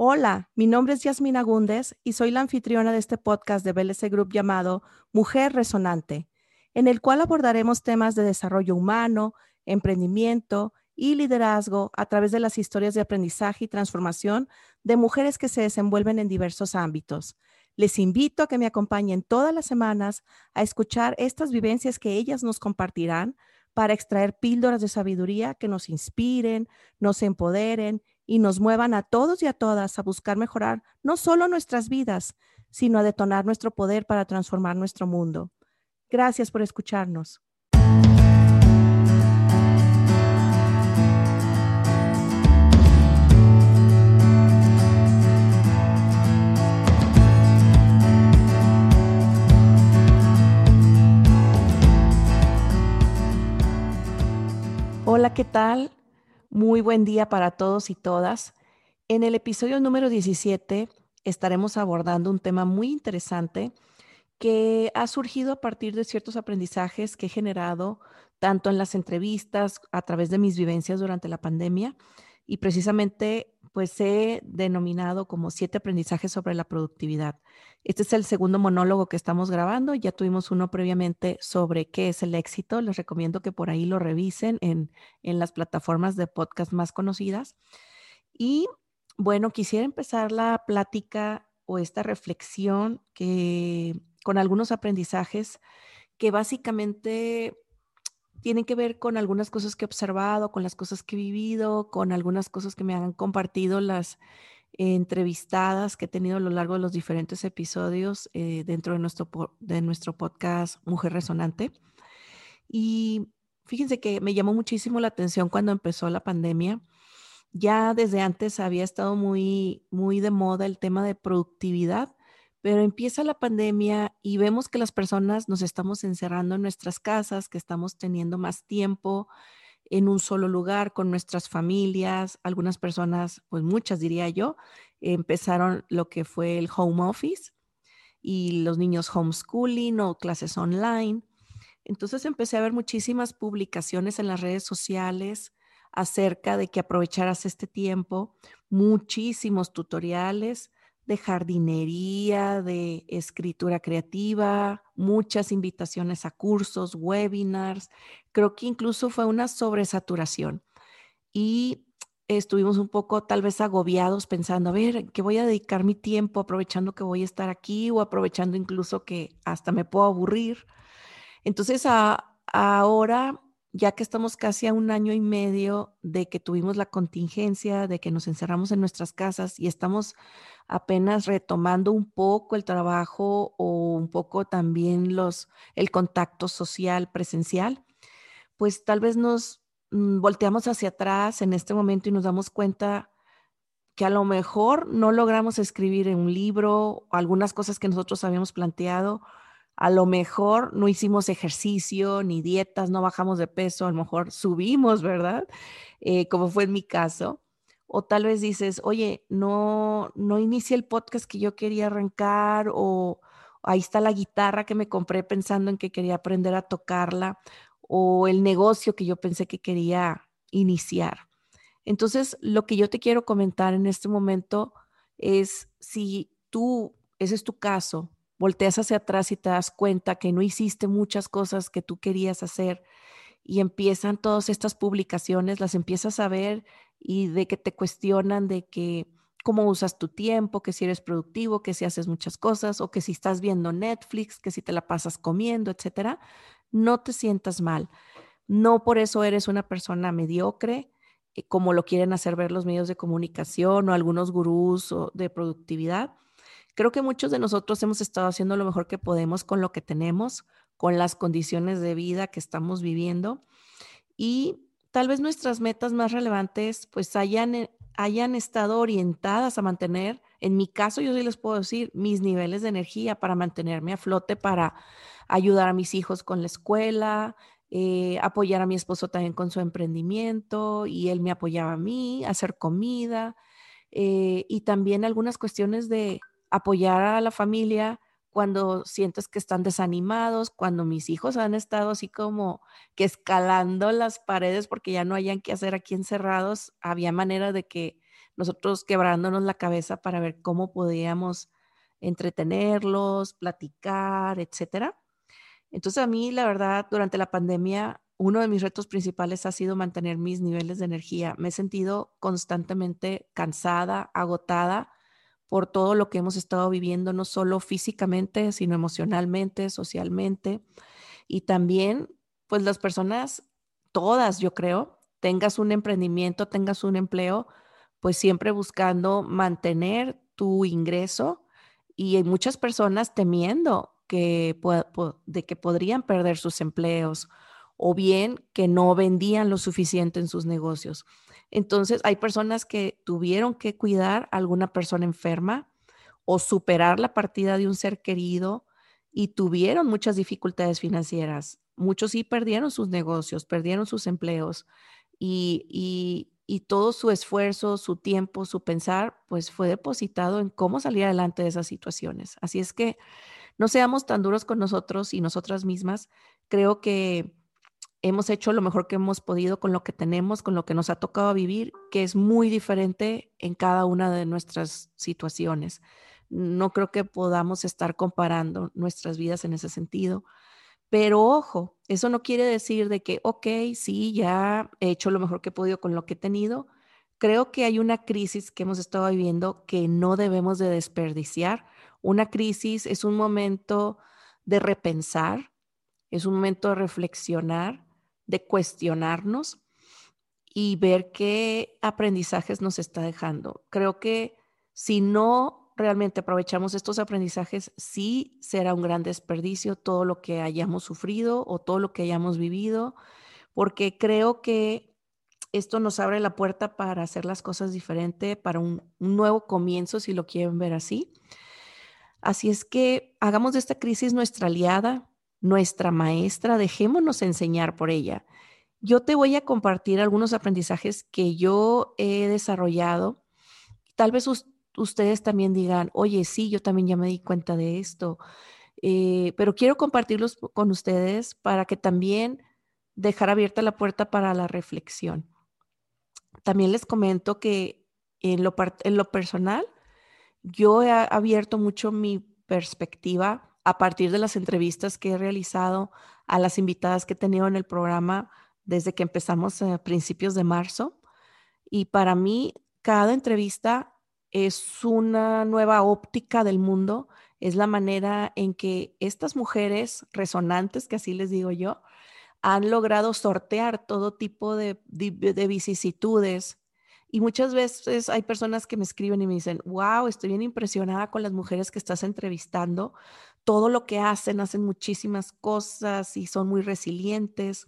Hola, mi nombre es Yasmina Gúndez y soy la anfitriona de este podcast de BLC Group llamado Mujer Resonante, en el cual abordaremos temas de desarrollo humano, emprendimiento y liderazgo a través de las historias de aprendizaje y transformación de mujeres que se desenvuelven en diversos ámbitos. Les invito a que me acompañen todas las semanas a escuchar estas vivencias que ellas nos compartirán para extraer píldoras de sabiduría que nos inspiren, nos empoderen y nos muevan a todos y a todas a buscar mejorar no solo nuestras vidas, sino a detonar nuestro poder para transformar nuestro mundo. Gracias por escucharnos. Hola, ¿qué tal? Muy buen día para todos y todas. En el episodio número 17 estaremos abordando un tema muy interesante que ha surgido a partir de ciertos aprendizajes que he generado tanto en las entrevistas, a través de mis vivencias durante la pandemia y precisamente pues he denominado como siete aprendizajes sobre la productividad. Este es el segundo monólogo que estamos grabando. Ya tuvimos uno previamente sobre qué es el éxito. Les recomiendo que por ahí lo revisen en, en las plataformas de podcast más conocidas. Y bueno, quisiera empezar la plática o esta reflexión que con algunos aprendizajes que básicamente tienen que ver con algunas cosas que he observado, con las cosas que he vivido, con algunas cosas que me han compartido las entrevistadas que he tenido a lo largo de los diferentes episodios eh, dentro de nuestro, de nuestro podcast Mujer Resonante. Y fíjense que me llamó muchísimo la atención cuando empezó la pandemia. Ya desde antes había estado muy, muy de moda el tema de productividad pero empieza la pandemia y vemos que las personas nos estamos encerrando en nuestras casas, que estamos teniendo más tiempo en un solo lugar con nuestras familias. Algunas personas, pues muchas diría yo, empezaron lo que fue el home office y los niños homeschooling o clases online. Entonces empecé a ver muchísimas publicaciones en las redes sociales acerca de que aprovecharas este tiempo, muchísimos tutoriales de jardinería, de escritura creativa, muchas invitaciones a cursos, webinars. Creo que incluso fue una sobresaturación. Y estuvimos un poco tal vez agobiados pensando, a ver, ¿qué voy a dedicar mi tiempo aprovechando que voy a estar aquí o aprovechando incluso que hasta me puedo aburrir? Entonces, ahora, ya que estamos casi a un año y medio de que tuvimos la contingencia, de que nos encerramos en nuestras casas y estamos apenas retomando un poco el trabajo o un poco también los, el contacto social presencial, pues tal vez nos mm, volteamos hacia atrás en este momento y nos damos cuenta que a lo mejor no logramos escribir en un libro algunas cosas que nosotros habíamos planteado, a lo mejor no hicimos ejercicio ni dietas, no bajamos de peso, a lo mejor subimos, ¿verdad? Eh, como fue en mi caso. O tal vez dices, oye, no, no inicié el podcast que yo quería arrancar o ahí está la guitarra que me compré pensando en que quería aprender a tocarla o el negocio que yo pensé que quería iniciar. Entonces, lo que yo te quiero comentar en este momento es si tú, ese es tu caso, volteas hacia atrás y te das cuenta que no hiciste muchas cosas que tú querías hacer y empiezan todas estas publicaciones, las empiezas a ver y de que te cuestionan de que cómo usas tu tiempo, que si eres productivo, que si haces muchas cosas o que si estás viendo Netflix, que si te la pasas comiendo, etcétera, no te sientas mal. No por eso eres una persona mediocre, eh, como lo quieren hacer ver los medios de comunicación o algunos gurús de productividad. Creo que muchos de nosotros hemos estado haciendo lo mejor que podemos con lo que tenemos, con las condiciones de vida que estamos viviendo y tal vez nuestras metas más relevantes pues hayan, eh, hayan estado orientadas a mantener, en mi caso yo sí les puedo decir, mis niveles de energía para mantenerme a flote, para ayudar a mis hijos con la escuela, eh, apoyar a mi esposo también con su emprendimiento y él me apoyaba a mí, hacer comida eh, y también algunas cuestiones de apoyar a la familia cuando sientes que están desanimados, cuando mis hijos han estado así como que escalando las paredes porque ya no hayan que hacer aquí encerrados, había manera de que nosotros quebrándonos la cabeza para ver cómo podíamos entretenerlos, platicar, etcétera. Entonces a mí, la verdad, durante la pandemia, uno de mis retos principales ha sido mantener mis niveles de energía. Me he sentido constantemente cansada, agotada por todo lo que hemos estado viviendo, no solo físicamente, sino emocionalmente, socialmente. Y también, pues las personas, todas, yo creo, tengas un emprendimiento, tengas un empleo, pues siempre buscando mantener tu ingreso y hay muchas personas temiendo que, de que podrían perder sus empleos o bien que no vendían lo suficiente en sus negocios. Entonces, hay personas que tuvieron que cuidar a alguna persona enferma o superar la partida de un ser querido y tuvieron muchas dificultades financieras. Muchos sí perdieron sus negocios, perdieron sus empleos y, y todo su esfuerzo, su tiempo, su pensar, pues fue depositado en cómo salir adelante de esas situaciones. Así es que no seamos tan duros con nosotros y nosotras mismas. Creo que hemos hecho lo mejor que hemos podido con lo que tenemos, con lo que nos ha tocado vivir, que es muy diferente en cada una de nuestras situaciones. No creo que podamos estar comparando nuestras vidas en ese sentido. Pero ojo, eso no quiere decir de que, ok, sí, ya he hecho lo mejor que he podido con lo que he tenido. Creo que hay una crisis que hemos estado viviendo que no debemos de desperdiciar. Una crisis es un momento de repensar, es un momento de reflexionar, de cuestionarnos y ver qué aprendizajes nos está dejando. Creo que si no realmente aprovechamos estos aprendizajes, sí será un gran desperdicio todo lo que hayamos sufrido o todo lo que hayamos vivido, porque creo que esto nos abre la puerta para hacer las cosas diferente, para un, nuevo comienzo, si lo quieren ver así. Así es que hagamos de esta crisis nuestra aliada, nuestra maestra, dejémonos enseñar por ella. Yo te voy a compartir algunos aprendizajes que yo he desarrollado. Tal vez ustedes también digan, oye, sí, yo también ya me di cuenta de esto, eh, pero quiero compartirlos con ustedes para que también dejar abierta la puerta para la reflexión. También les comento que en lo, en lo personal, yo he abierto mucho mi perspectiva a partir de las entrevistas que he realizado a las invitadas que he tenido en el programa desde que empezamos a principios de marzo. Y para mí, cada entrevista es una nueva óptica del mundo, es la manera en que estas mujeres resonantes, que así les digo yo, han logrado sortear todo tipo de, vicisitudes. Y muchas veces hay personas que me escriben y me dicen, wow, estoy bien impresionada con las mujeres que estás entrevistando, todo lo que hacen, hacen muchísimas cosas y son muy resilientes.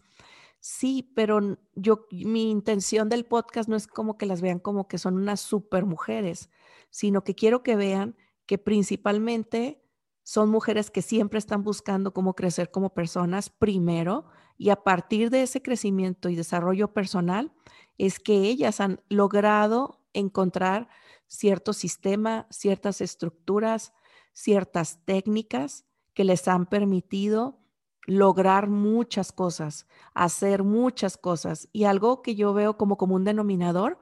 Sí, pero yo, mi intención del podcast no es como que las vean como que son unas super mujeres, sino que quiero que vean que principalmente son mujeres que siempre están buscando cómo crecer como personas primero y a partir de ese crecimiento y desarrollo personal es que ellas han logrado encontrar cierto sistema, ciertas estructuras, ciertas técnicas que les han permitido lograr muchas cosas, hacer muchas cosas. Y algo que yo veo como común denominador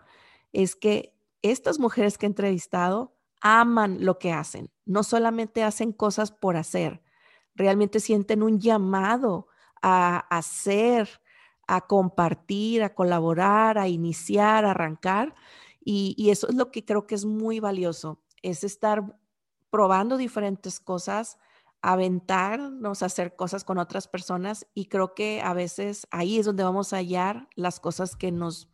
es que estas mujeres que he entrevistado aman lo que hacen. No solamente hacen cosas por hacer, realmente sienten un llamado a hacer, a compartir, a colaborar, a iniciar, a arrancar. Y, eso es lo que creo que es muy valioso, es estar probando diferentes cosas, aventarnos a hacer cosas con otras personas y creo que a veces ahí es donde vamos a hallar las cosas que nos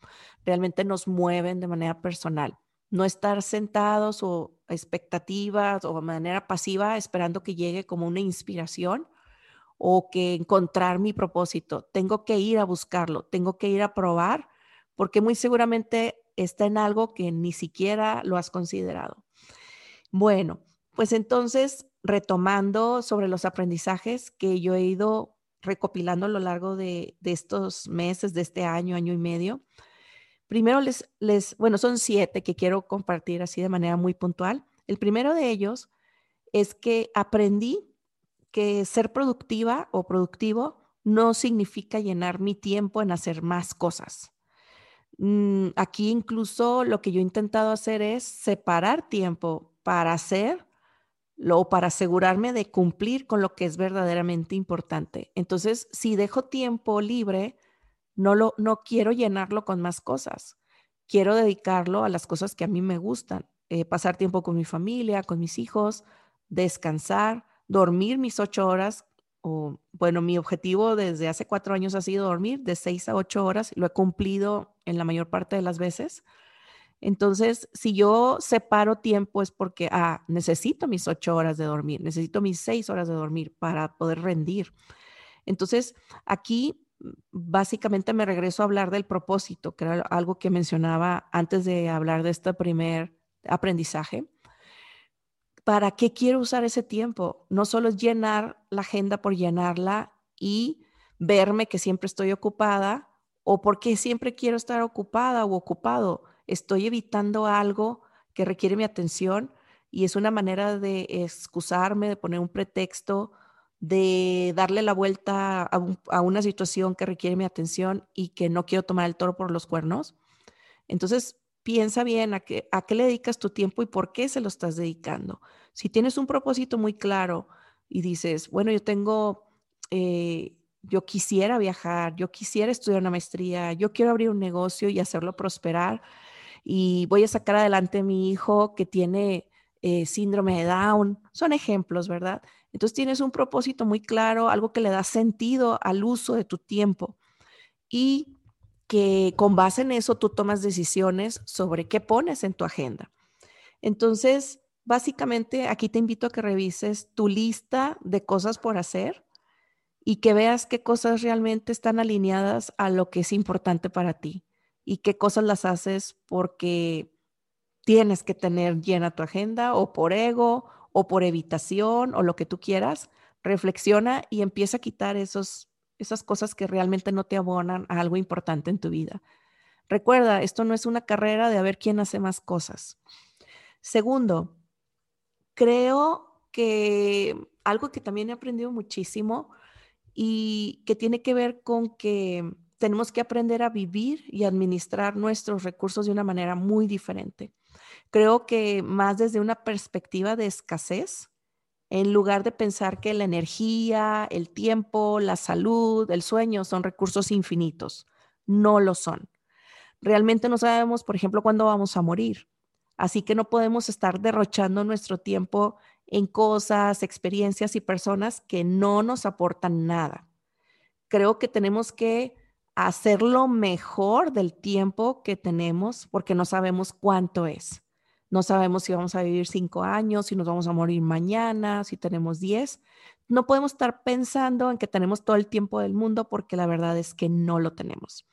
realmente nos mueven de manera personal. No estar sentados o expectativas o de manera pasiva esperando que llegue como una inspiración o que encontrar mi propósito. Tengo que ir a buscarlo, tengo que ir a probar porque muy seguramente está en algo que ni siquiera lo has considerado. Bueno, pues entonces retomando sobre los aprendizajes que yo he ido recopilando a lo largo de, estos meses, de este año, año y medio. Primero les, les, bueno, son siete que quiero compartir así de manera muy puntual. El primero de ellos es que aprendí que ser productiva o productivo no significa llenar mi tiempo en hacer más cosas. Mm, aquí incluso lo que yo he intentado hacer es separar tiempo para hacer o para asegurarme de cumplir con lo que es verdaderamente importante. Entonces, si dejo tiempo libre, no lo no quiero llenarlo con más cosas. Quiero dedicarlo a las cosas que a mí me gustan, eh, pasar tiempo con mi familia, con mis hijos, descansar, dormir mis ocho horas. O, bueno, mi objetivo desde hace cuatro años ha sido dormir de seis a ocho horas. Lo he cumplido en la mayor parte de las veces. Entonces, si yo separo tiempo es porque, ah, necesito mis ocho horas de dormir, necesito mis seis horas de dormir para poder rendir. Entonces, aquí mm, básicamente me regreso a hablar del propósito, que era algo que mencionaba antes de hablar de este primer aprendizaje. ¿Para qué quiero usar ese tiempo? No solo es llenar la agenda por llenarla y verme que siempre estoy ocupada o porque siempre quiero estar ocupada o ocupado estoy evitando algo que requiere mi atención y es una manera de excusarme, de poner un pretexto, de darle la vuelta a, una situación que requiere mi atención y que no quiero tomar el toro por los cuernos. Entonces, piensa bien a qué, a qué le dedicas tu tiempo y por qué se lo estás dedicando. Si tienes un propósito muy claro y dices, bueno, yo tengo, eh, yo quisiera viajar, yo quisiera estudiar una maestría, yo quiero abrir un negocio y hacerlo prosperar, y voy a sacar adelante a mi hijo que tiene eh, síndrome de Down. Son ejemplos, ¿verdad? Entonces tienes un propósito muy claro, algo que le da sentido al uso de tu tiempo y que con base en eso tú tomas decisiones sobre qué pones en tu agenda. Entonces, básicamente aquí te invito a que revises tu lista de cosas por hacer y que veas qué cosas realmente están alineadas a lo que es importante para ti y qué cosas las haces porque tienes que tener llena tu agenda o por ego o por evitación o lo que tú quieras. Reflexiona y empieza a quitar esos, esas cosas que realmente no te abonan a algo importante en tu vida. Recuerda, esto no es una carrera de a ver quién hace más cosas. Segundo, creo que algo que también he aprendido muchísimo y que tiene que ver con que tenemos que aprender a vivir y administrar nuestros recursos de una manera muy diferente. Creo que más desde una perspectiva de escasez, en lugar de pensar que la energía, el tiempo, la salud, el sueño son recursos infinitos. No lo son. Realmente no sabemos, por ejemplo, cuándo vamos a morir. Así que no podemos estar derrochando nuestro tiempo en cosas, experiencias y personas que no nos aportan nada. Creo que tenemos que hacer lo mejor del tiempo que tenemos porque no sabemos cuánto es. No sabemos si vamos a vivir cinco años, si nos vamos a morir mañana, si tenemos diez. No podemos estar pensando en que tenemos todo el tiempo del mundo porque la verdad es que no lo tenemos.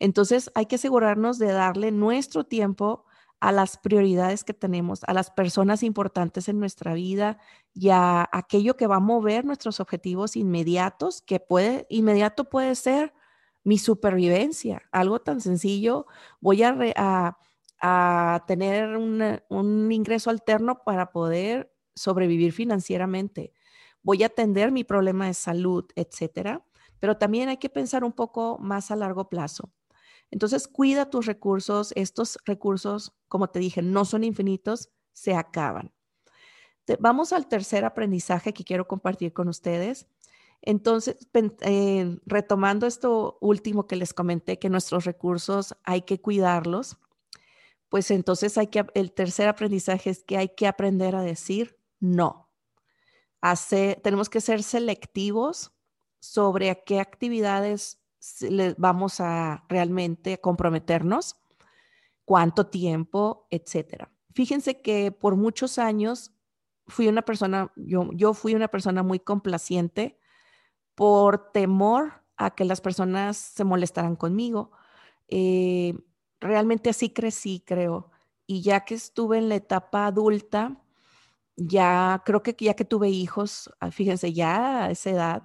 Entonces hay que asegurarnos de darle nuestro tiempo a las prioridades que tenemos, a las personas importantes en nuestra vida y a aquello que va a mover nuestros objetivos inmediatos, que puede, inmediato puede ser mi supervivencia, algo tan sencillo, voy a, tener un ingreso alterno para poder sobrevivir financieramente, voy a atender mi problema de salud, etcétera. Pero también hay que pensar un poco más a largo plazo. Entonces, cuida tus recursos. Estos recursos, como te dije, no son infinitos, se acaban. Vamos al tercer aprendizaje que quiero compartir con ustedes entonces, eh, retomando esto último que les comenté, que nuestros recursos hay que cuidarlos, pues entonces hay que, el tercer aprendizaje es que hay que aprender a decir no. tenemos que ser selectivos sobre a qué actividades vamos a realmente comprometernos, cuánto tiempo, etcétera. Fíjense que por muchos años fui una persona, yo, yo fui una persona muy complaciente, por temor a que las personas se molestaran conmigo. Eh, realmente así crecí, creo. Y ya que estuve en la etapa adulta, ya creo que ya que tuve hijos, ah, fíjense, ya a esa edad,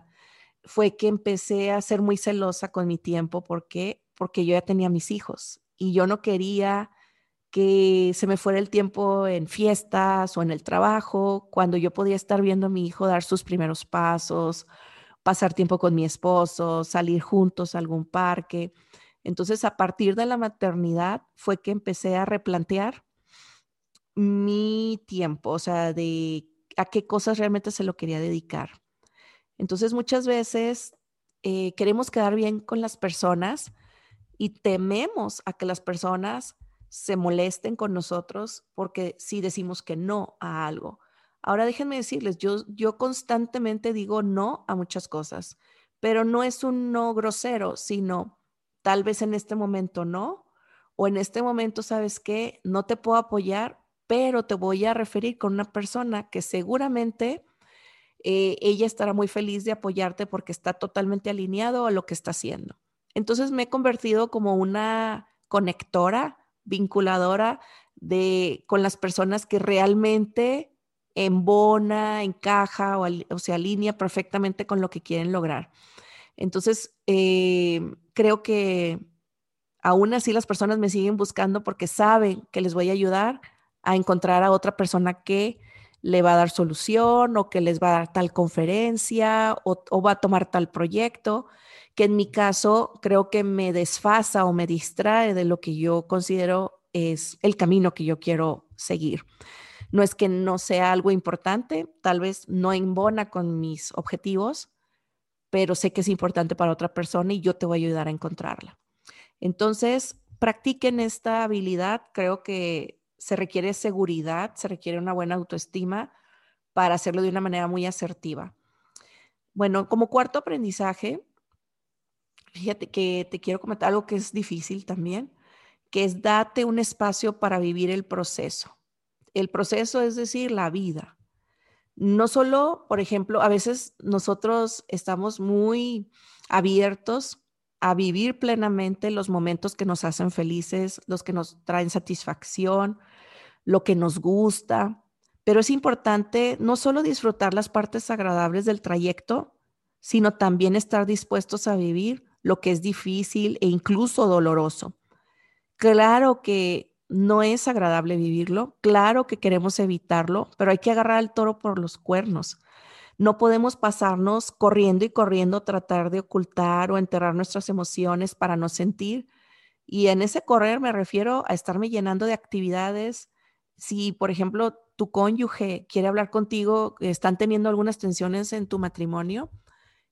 fue que empecé a ser muy celosa con mi tiempo. ¿Por qué? Porque yo ya tenía mis hijos y yo no quería que se me fuera el tiempo en fiestas o en el trabajo, cuando yo podía estar viendo a mi hijo dar sus primeros pasos pasar tiempo con mi esposo, salir juntos a algún parque. Entonces, a partir de la maternidad fue que empecé a replantear mi tiempo, o sea, de a qué cosas realmente se lo quería dedicar. Entonces, muchas veces eh, queremos quedar bien con las personas y tememos a que las personas se molesten con nosotros porque si decimos que no a algo. Ahora déjenme decirles, yo, yo constantemente digo no a muchas cosas, pero no es un no grosero, sino tal vez en este momento no, o en este momento, ¿sabes qué? No te puedo apoyar, pero te voy a referir con una persona que seguramente eh, ella estará muy feliz de apoyarte porque está totalmente alineado a lo que está haciendo. Entonces me he convertido como una conectora, vinculadora de, con las personas que realmente embona, encaja o, o se alinea perfectamente con lo que quieren lograr. Entonces, eh, creo que aún así las personas me siguen buscando porque saben que les voy a ayudar a encontrar a otra persona que le va a dar solución o que les va a dar tal conferencia o, va a tomar tal proyecto, que en mi caso creo que me desfasa o me distrae de lo que yo considero es el camino que yo quiero seguir. No es que no sea algo importante, tal vez no embona con mis objetivos, pero sé que es importante para otra persona y yo te voy a ayudar a encontrarla. Entonces, practiquen esta habilidad. Creo que se requiere seguridad, se requiere una buena autoestima para hacerlo de una manera muy asertiva. Bueno, como cuarto aprendizaje, fíjate que te quiero comentar algo que es difícil también, que es date un espacio para vivir el proceso. El proceso es decir, la vida. No solo, por ejemplo, a veces nosotros estamos muy abiertos a vivir plenamente los momentos que nos hacen felices, los que nos traen satisfacción, lo que nos gusta, pero es importante no solo disfrutar las partes agradables del trayecto, sino también estar dispuestos a vivir lo que es difícil e incluso doloroso. Claro que no es agradable vivirlo, claro que queremos evitarlo, pero hay que agarrar al toro por los cuernos. No podemos pasarnos corriendo y corriendo, tratar de ocultar o enterrar nuestras emociones para no sentir. Y en ese correr me refiero a estarme llenando de actividades. Si, por ejemplo, tu cónyuge quiere hablar contigo, están teniendo algunas tensiones en tu matrimonio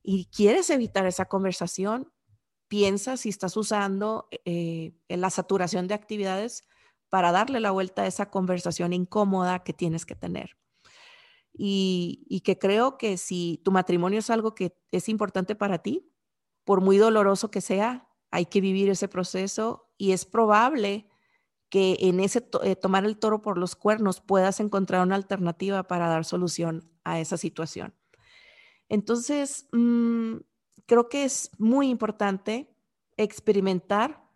y quieres evitar esa conversación, piensa si estás usando eh, la saturación de actividades para darle la vuelta a esa conversación incómoda que tienes que tener y, que creo que si tu matrimonio es algo que es importante para ti, por muy doloroso que sea, hay que vivir ese proceso y es probable que en ese eh, tomar el toro por los cuernos puedas encontrar una alternativa para dar solución a esa situación. Entonces, mm, creo que es muy importante experimentar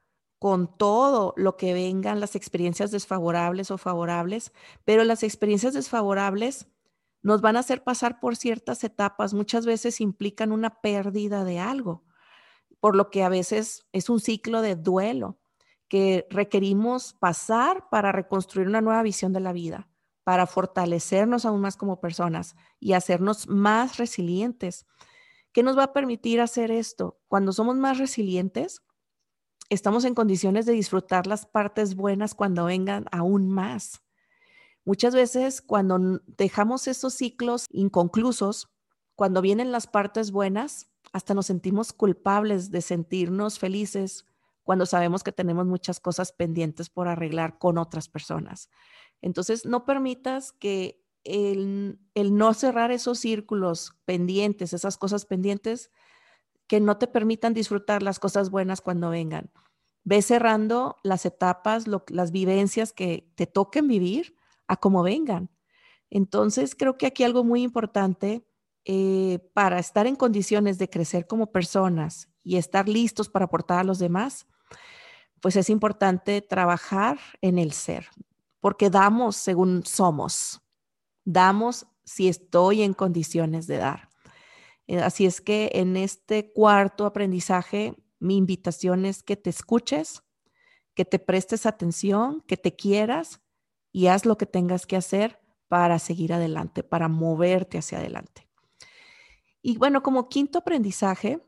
con todo lo que vengan las experiencias desfavorables o favorables, pero las experiencias desfavorables nos van a hacer pasar por ciertas etapas, muchas veces implican una pérdida de algo, por lo que a veces es un ciclo de duelo que requerimos pasar para reconstruir una nueva visión de la vida, para fortalecernos aún más como personas y hacernos más resilientes. ¿Qué nos va a permitir hacer esto? Cuando somos más resilientes, estamos en condiciones de disfrutar las partes buenas cuando vengan aún más. Muchas veces cuando dejamos esos ciclos inconclusos, cuando vienen las partes buenas, hasta nos sentimos culpables de sentirnos felices cuando sabemos que tenemos muchas cosas pendientes por arreglar con otras personas. Entonces, no permitas que el, el, no cerrar esos círculos pendientes, esas cosas pendientes, que no te permitan disfrutar las cosas buenas cuando vengan. Ve cerrando las etapas, las vivencias que te toquen vivir a como vengan. Entonces, creo que aquí algo muy importante eh, para estar en condiciones de crecer como personas y estar listos para aportar a los demás, pues es importante trabajar en el ser, porque damos según somos, damos si estoy en condiciones de dar. Eh, así es que en este cuarto aprendizaje, mi invitación es que te escuches, que te prestes atención, que te quieras y haz lo que tengas que hacer para seguir adelante, para moverte hacia adelante. Y bueno, como quinto aprendizaje,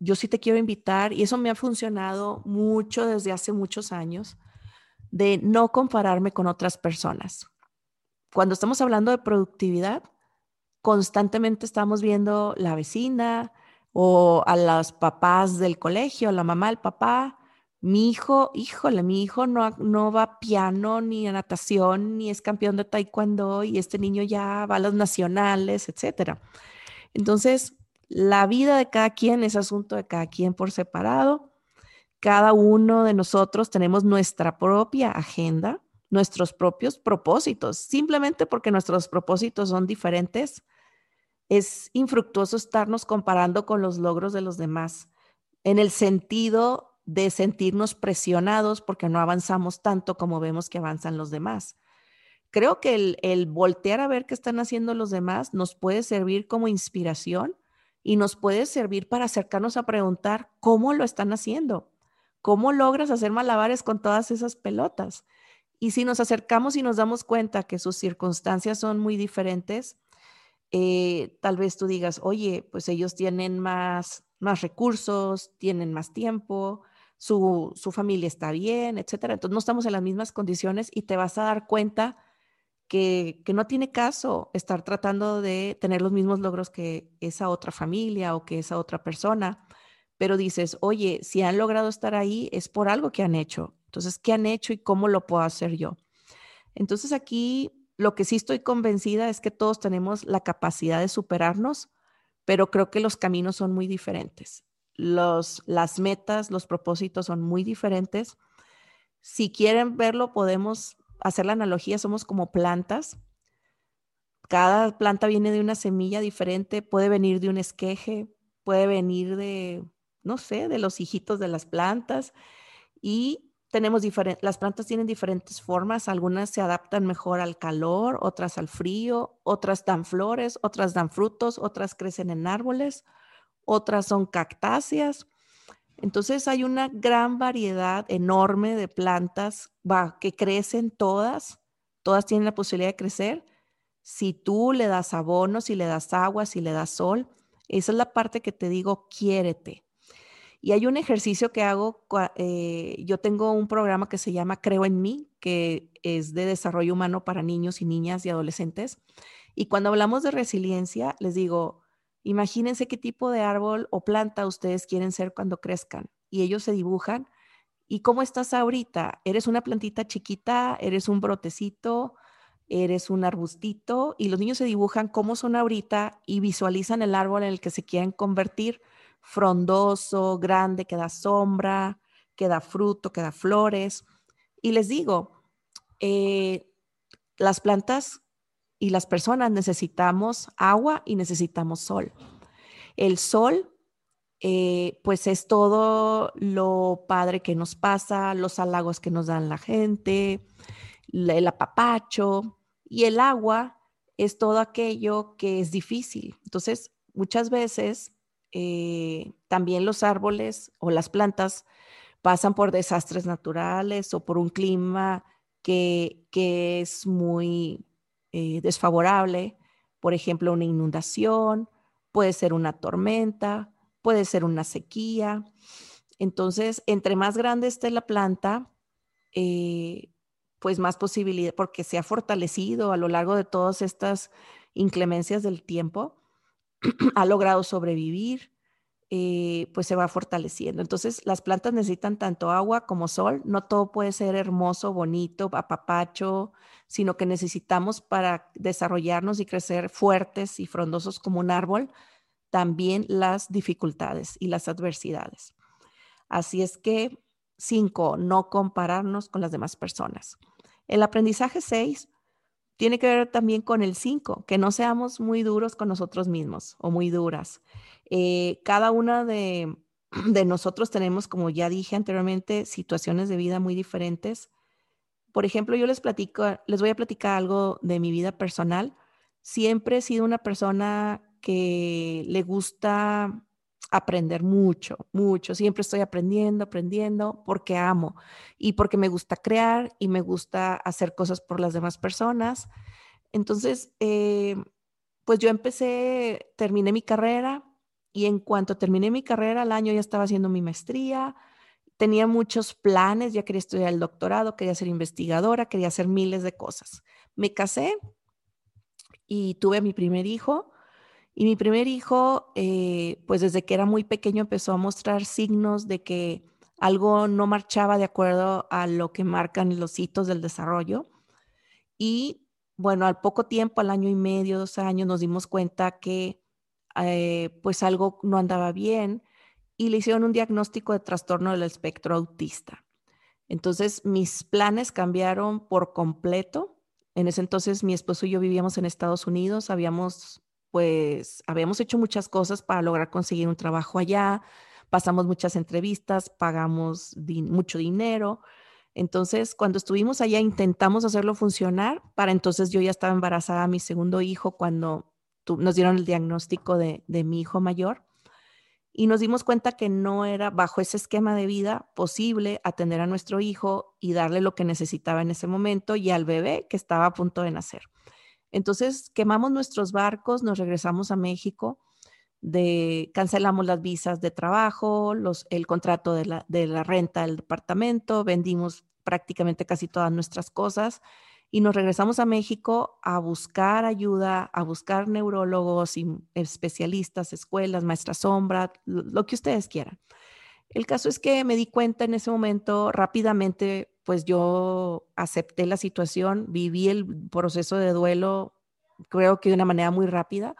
yo sí te quiero invitar, y eso me ha funcionado mucho desde hace muchos años, de no compararme con otras personas. Cuando estamos hablando de productividad, constantemente estamos viendo la vecina o a los papás del colegio, la mamá, el papá. Mi hijo, híjole, mi hijo no, no va piano ni a natación, ni es campeón de taekwondo y este niño ya va a los nacionales, etcétera. Entonces, la vida de cada quien es asunto de cada quien por separado. Cada uno de nosotros tenemos nuestra propia agenda, nuestros propios propósitos. Simplemente porque nuestros propósitos son diferentes, es infructuoso estarnos comparando con los logros de los demás, en el sentido de sentirnos presionados porque no avanzamos tanto como vemos que avanzan los demás. Creo que el, el voltear a ver qué están haciendo los demás nos puede servir como inspiración y nos puede servir para acercarnos a preguntar cómo lo están haciendo, cómo logras hacer malabares con todas esas pelotas. Y si nos acercamos y nos damos cuenta que sus circunstancias son muy diferentes, eh, tal vez tú digas, oye, pues ellos tienen más, más recursos, tienen más tiempo, su, su familia está bien, etcétera. Entonces no estamos en las mismas condiciones y te vas a dar cuenta que, que, no tiene caso estar tratando de tener los mismos logros que esa otra familia o que esa otra persona, pero dices, oye, si han logrado estar ahí es por algo que han hecho. Entonces, ¿qué han hecho y cómo lo puedo hacer yo? Entonces aquí lo que sí estoy convencida es que todos tenemos la capacidad de superarnos, pero creo que los caminos son muy diferentes. Los, las metas, los propósitos son muy diferentes. Si quieren verlo, podemos hacer la analogía, somos como plantas. Cada planta viene de una semilla diferente, puede venir de un esqueje, puede venir de, no sé, de los hijitos de las plantas y tenemos diferentes, las plantas tienen diferentes formas, algunas se adaptan mejor al calor, otras al frío, otras dan flores, otras dan frutos, otras crecen en árboles, otras son cactáceas. Entonces hay una gran variedad enorme de plantas que crecen todas, todas tienen la posibilidad de crecer. Si tú le das abono, si le das agua, si le das sol, esa es la parte que te digo, quiérete. Y hay un ejercicio que hago, eh, yo tengo un programa que se llama Creo en mí, que es de desarrollo humano para niños y niñas y adolescentes. Y cuando hablamos de resiliencia, les digo, imagínense qué tipo de árbol o planta ustedes quieren ser cuando crezcan. Y ellos se dibujan. ¿Y cómo estás ahorita? ¿Eres una plantita chiquita? ¿Eres un brotecito? ¿Eres un arbustito? Y los niños se dibujan cómo son ahorita y visualizan el árbol en el que se quieren convertir frondoso, grande, que da sombra, que da fruto, que da flores. Y les digo, eh, las plantas y las personas necesitamos agua y necesitamos sol. El sol, eh, pues es todo lo padre que nos pasa, los halagos que nos dan la gente, el apapacho, y el agua es todo aquello que es difícil. Entonces, muchas veces eh, también los árboles o las plantas pasan por desastres naturales o por un clima que, es muy eh, desfavorable, por ejemplo, una inundación, puede ser una tormenta, puede ser una sequía. Entonces, entre más grande esté la planta, eh, pues más posibilidad, porque se ha fortalecido a lo largo de todas estas inclemencias del tiempo, ha logrado sobrevivir, eh, pues se va fortaleciendo. Entonces, las plantas necesitan tanto agua como sol. No todo puede ser hermoso, bonito, apapacho, sino que necesitamos para desarrollarnos y crecer fuertes y frondosos como un árbol, también las dificultades y las adversidades. Así es que, cinco, no compararnos con las demás personas. El aprendizaje seis tiene que ver también con el 5, que no seamos muy duros con nosotros mismos o muy duras. Eh, cada una de, de nosotros tenemos, como ya dije anteriormente, situaciones de vida muy diferentes. Por ejemplo, yo les platico, les voy a platicar algo de mi vida personal. Siempre he sido una persona que le gusta aprender mucho, mucho. Siempre estoy aprendiendo, aprendiendo porque amo y porque me gusta crear y me gusta hacer cosas por las demás personas. Entonces, eh, pues yo empecé, terminé mi carrera, y en cuanto terminé mi carrera al año ya estaba haciendo mi maestría, tenía muchos planes, ya quería estudiar el doctorado, quería ser investigadora, quería hacer miles de cosas. Me casé y tuve mi primer hijo. Y mi primer hijo, eh, pues desde que era muy pequeño empezó a mostrar signos de que algo no marchaba de acuerdo a lo que marcan los hitos del desarrollo. Y bueno, al poco tiempo, al año y medio, dos años, nos dimos cuenta que eh, pues algo no andaba bien y le hicieron un diagnóstico de trastorno del espectro autista. Entonces, mis planes cambiaron por completo. En ese entonces, mi esposo y yo vivíamos en Estados Unidos, habíamos pues habíamos hecho muchas cosas para lograr conseguir un trabajo allá, pasamos muchas entrevistas, pagamos mucho dinero. Entonces, cuando estuvimos allá, intentamos hacerlo funcionar. Para entonces yo ya estaba embarazada mi segundo hijo cuando nos dieron el diagnóstico de, de mi hijo mayor y nos dimos cuenta que no era bajo ese esquema de vida posible atender a nuestro hijo y darle lo que necesitaba en ese momento y al bebé que estaba a punto de nacer. Entonces quemamos nuestros barcos, nos regresamos a México, cancelamos las visas de trabajo, los, el contrato de la, renta del departamento, vendimos prácticamente casi todas nuestras cosas y nos regresamos a México a buscar ayuda, a buscar neurólogos y especialistas, escuelas, maestra sombra, lo que ustedes quieran. El caso es que me di cuenta en ese momento rápidamente, pues yo acepté la situación, viví el proceso de duelo, creo que de una manera muy rápida,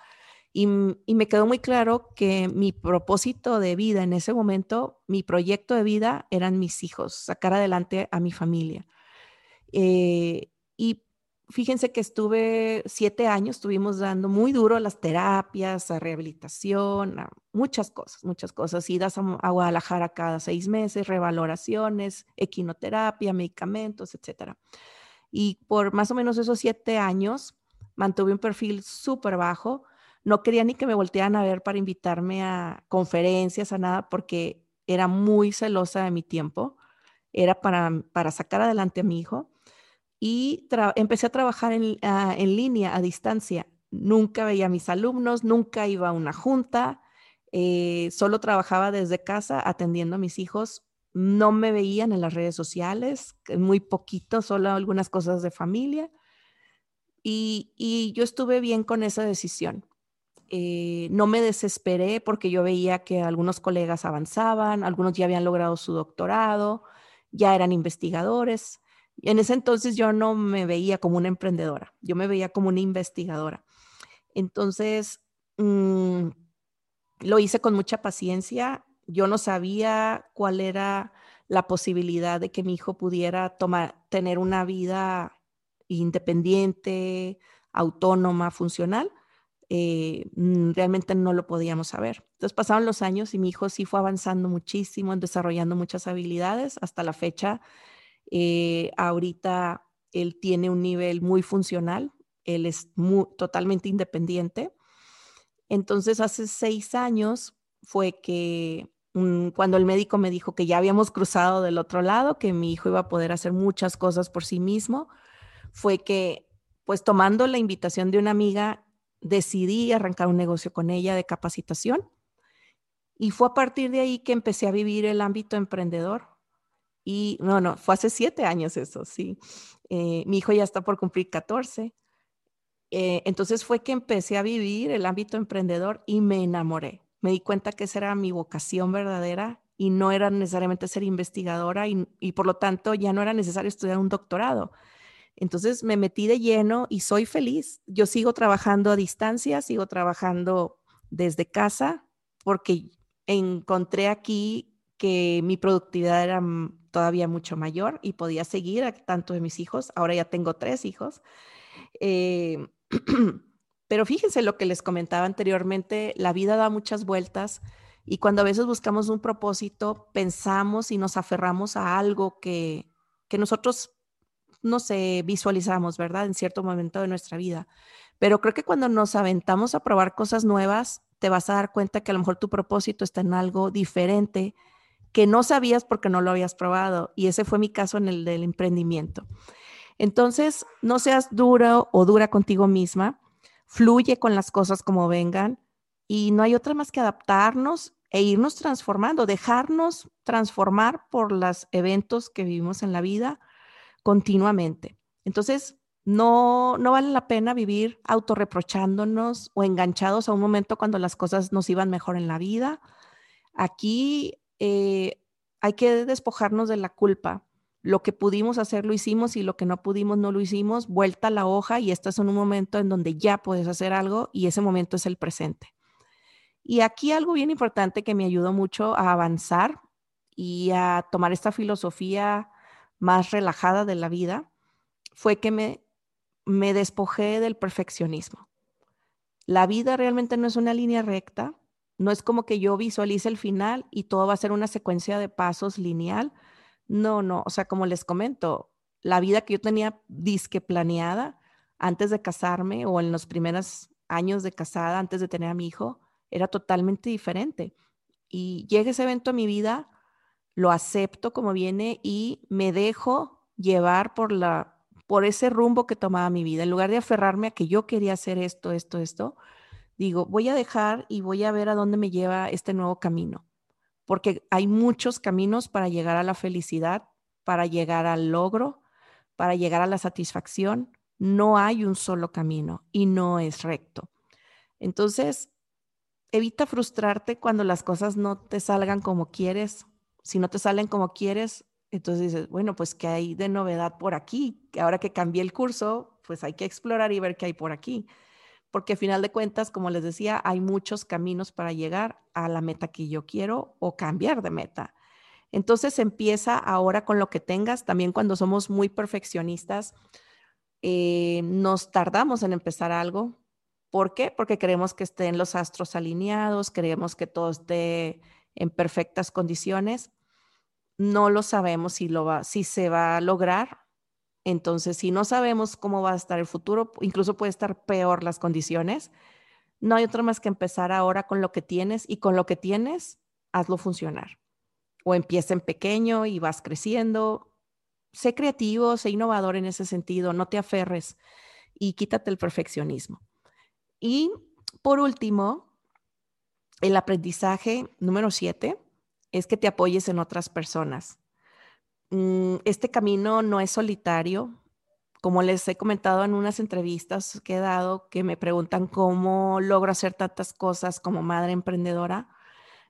y, me quedó muy claro que mi propósito de vida en ese momento, mi proyecto de vida eran mis hijos, sacar adelante a mi familia. Eh, y fíjense que estuve siete años, estuvimos dando muy duro a las terapias, a rehabilitación, a muchas cosas, muchas cosas. Idas a, Guadalajara cada seis meses, revaloraciones, equinoterapia, medicamentos, etcétera. Y por más o menos esos siete años mantuve un perfil súper bajo. No quería ni que me voltearan a ver para invitarme a conferencias, a nada, porque era muy celosa de mi tiempo. Era para, para sacar adelante a mi hijo y empecé a trabajar ah, en, línea, a distancia. Nunca veía a mis alumnos, nunca iba a una junta, eh, solo trabajaba desde casa atendiendo a mis hijos. No me veían en las redes sociales, muy poquito, solo algunas cosas de familia. Y, yo estuve bien con esa decisión. Eh, no me desesperé porque yo veía que algunos colegas avanzaban, algunos ya habían logrado su doctorado, ya eran investigadores. En ese entonces yo no me veía como una emprendedora, yo me veía como una investigadora. Entonces, mm, lo hice con mucha paciencia. Yo no sabía cuál era la posibilidad de que mi hijo pudiera tomar, tener una vida independiente, autónoma, funcional. Eh, mm, realmente no lo podíamos saber. Entonces pasaron los años y mi hijo sí fue avanzando muchísimo, desarrollando muchas habilidades. Hasta la fecha eh, ahorita él tiene un nivel muy funcional, él es totalmente independiente. Entonces, hace seis años fue que cuando el médico me dijo que ya habíamos cruzado del otro lado, que mi hijo iba a poder hacer muchas cosas por sí mismo, fue que, pues tomando la invitación de una amiga, decidí arrancar un negocio con ella de capacitación. Y fue a partir de ahí que empecé a vivir el ámbito emprendedor. Y no, no, fue hace siete años eso, sí. Eh, mi hijo ya está por cumplir 14. Eh, entonces fue que empecé a vivir el ámbito emprendedor y me enamoré. Me di cuenta que esa era mi vocación verdadera y no era necesariamente ser investigadora y, y por lo tanto ya no era necesario estudiar un doctorado. Entonces me metí de lleno y soy feliz. Yo sigo trabajando a distancia, sigo trabajando desde casa porque encontré aquí que mi productividad era todavía mucho mayor y podía seguir a tanto de mis hijos. Ahora ya tengo tres hijos. Eh, pero fíjense lo que les comentaba anteriormente, la vida da muchas vueltas y cuando a veces buscamos un propósito, pensamos y nos aferramos a algo que, que nosotros, no sé, visualizamos, ¿verdad? En cierto momento de nuestra vida. Pero creo que cuando nos aventamos a probar cosas nuevas, te vas a dar cuenta que a lo mejor tu propósito está en algo diferente que no sabías porque no lo habías probado. Y ese fue mi caso en el del emprendimiento. Entonces, no seas duro o dura contigo misma, fluye con las cosas como vengan, Y no hay otra más que adaptarnos e irnos transformando, dejarnos transformar por los eventos que vivimos en la vida continuamente. Entonces, no, no vale la pena vivir autorreprochándonos o enganchados a un momento cuando las cosas nos iban mejor en la vida. Aquí eh, hay que despojarnos de la culpa. Lo que pudimos hacer lo hicimos y lo que no pudimos no lo hicimos. Vuelta la hoja y estás en un momento en donde ya puedes hacer algo y ese momento es el presente. Y aquí algo bien importante que me ayudó mucho a avanzar y a tomar esta filosofía más relajada de la vida fue que me me despojé del perfeccionismo. La vida realmente no es una línea recta, no es como que yo visualice el final y todo va a ser una secuencia de pasos lineal. No, no, o sea, como les comento, la vida que yo tenía disque planeada antes de casarme o en los primeros años de casada, antes de tener a mi hijo, era totalmente diferente. Y llega ese evento a mi vida, lo acepto como viene y me dejo llevar por la por ese rumbo que tomaba mi vida. En lugar de aferrarme a que yo quería hacer esto, esto, esto, digo, voy a dejar y voy a ver a dónde me lleva este nuevo camino. Porque hay muchos caminos para llegar a la felicidad, para llegar al logro, para llegar a la satisfacción. No hay un solo camino y no es recto. Entonces, evita frustrarte cuando las cosas no te salgan como quieres. Si no te salen como quieres, entonces dices, bueno, pues ¿qué hay de novedad por aquí? Que ahora que cambié el curso, pues hay que explorar y ver qué hay por aquí. Porque al final de cuentas, como les decía, hay muchos caminos para llegar a la meta que yo quiero o cambiar de meta. Entonces empieza ahora con lo que tengas. También cuando somos muy perfeccionistas, eh, nos tardamos en empezar algo. ¿Por qué? Porque queremos que estén los astros alineados, queremos que todo esté en perfectas condiciones no lo sabemos si, se va a lograr. Entonces, si no sabemos cómo va a estar el futuro, incluso puede estar peor las condiciones, no hay otra más que empezar ahora con lo que tienes y con lo que tienes, hazlo funcionar. O empieza en pequeño y vas creciendo. Sé creativo, sé innovador en ese sentido, no te aferres y quítate el perfeccionismo. Y por último, el aprendizaje número siete es que te apoyes en otras personas. Mm, este camino no es solitario. Como les he comentado en unas entrevistas que he dado, que me preguntan cómo logro hacer tantas cosas como madre emprendedora,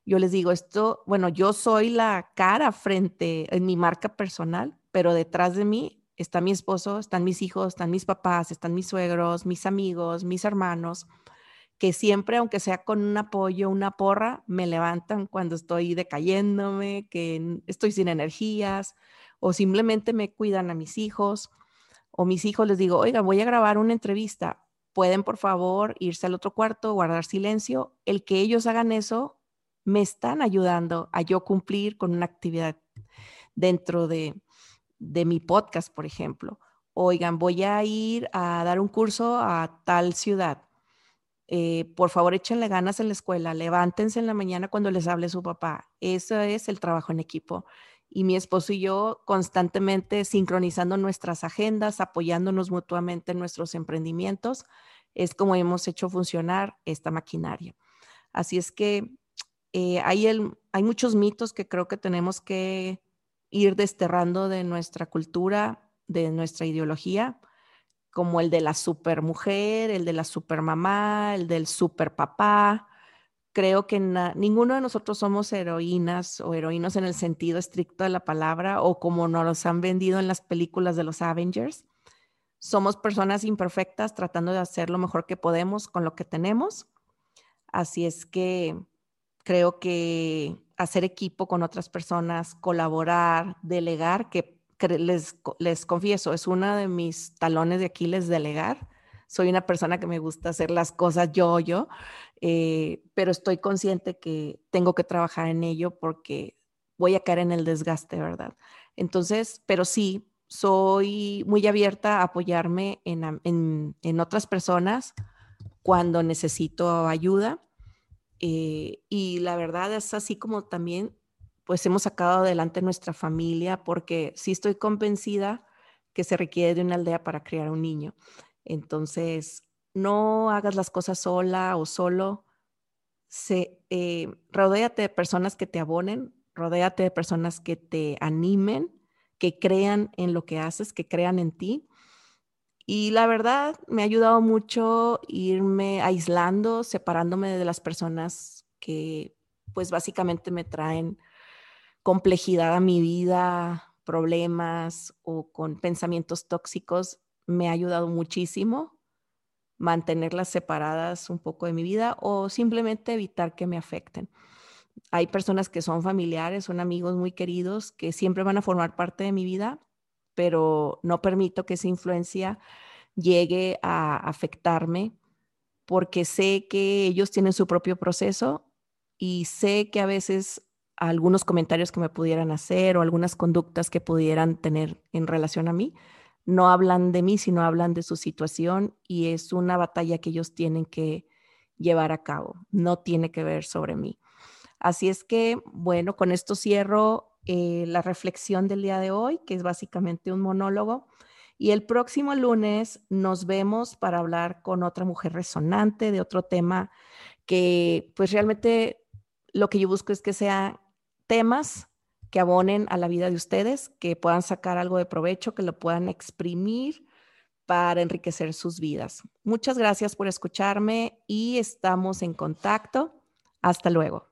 yo les digo esto, bueno, yo soy la cara frente en mi marca personal, pero detrás de mí está mi esposo, están mis hijos, están mis papás, están mis suegros, mis amigos, mis hermanos que siempre, aunque sea con un apoyo, una porra, me levantan cuando estoy decayéndome, que estoy sin energías, o simplemente me cuidan a mis hijos, o mis hijos les digo, oiga, voy a grabar una entrevista, pueden por favor irse al otro cuarto, guardar silencio. El que ellos hagan eso, me están ayudando a yo cumplir con una actividad dentro de, de mi podcast, por ejemplo. Oigan, voy a ir a dar un curso a tal ciudad eh, por favor échenle ganas en la escuela, levántense en la mañana cuando les hable su papá. Eso es el trabajo en equipo. Y mi esposo y yo constantemente sincronizando nuestras agendas, apoyándonos mutuamente en nuestros emprendimientos, es como hemos hecho funcionar esta maquinaria. Así es que eh, hay, hay muchos mitos que creo que tenemos que ir desterrando de nuestra cultura, de nuestra ideología como el de la supermujer, el de la supermamá, el del superpapá. Creo que ninguno de nosotros somos heroínas o heroínos en el sentido estricto de la palabra o como nos los han vendido en las películas de los Avengers. Somos personas imperfectas tratando de hacer lo mejor que podemos con lo que tenemos. Así es que creo que hacer equipo con otras personas, colaborar, delegar, que les, les confieso, es uno de mis talones de Aquiles delegar. Soy una persona que me gusta hacer las cosas yo, yo, eh, pero estoy consciente que tengo que trabajar en ello porque voy a caer en el desgaste, ¿verdad? Entonces, pero sí, soy muy abierta a apoyarme en, en, en otras personas cuando necesito ayuda. Eh, y la verdad es así como también pues hemos sacado adelante nuestra familia porque sí estoy convencida que se requiere de una aldea para criar un niño. Entonces, no hagas las cosas sola o solo. se, eh, rodéate de personas que te abonen, rodéate de personas que te animen, que crean en lo que haces, que crean en ti. Y la verdad, me ha ayudado mucho irme aislando, separándome de las personas que pues básicamente me traen complejidad a mi vida, problemas o con pensamientos tóxicos. Me ha ayudado muchísimo mantenerlas separadas un poco de mi vida o simplemente evitar que me afecten. Hay personas que son familiares, son amigos muy queridos que siempre van a formar parte de mi vida, pero no permito que esa influencia llegue a afectarme porque sé que ellos tienen su propio proceso y sé que a veces algunos comentarios que me pudieran hacer o algunas conductas que pudieran tener en relación a mí no hablan de mí, sino hablan de su situación y es una batalla que ellos tienen que llevar a cabo, no tiene que ver sobre mí. Así es que, bueno, con esto cierro eh, la reflexión del día de hoy, que es básicamente un monólogo. Y el próximo lunes nos vemos para hablar con otra mujer resonante de otro tema que pues realmente lo que yo busco es que sean temas que abonen a la vida de ustedes, que puedan sacar algo de provecho, que lo puedan exprimir para enriquecer sus vidas. Muchas gracias por escucharme y estamos en contacto. Hasta luego.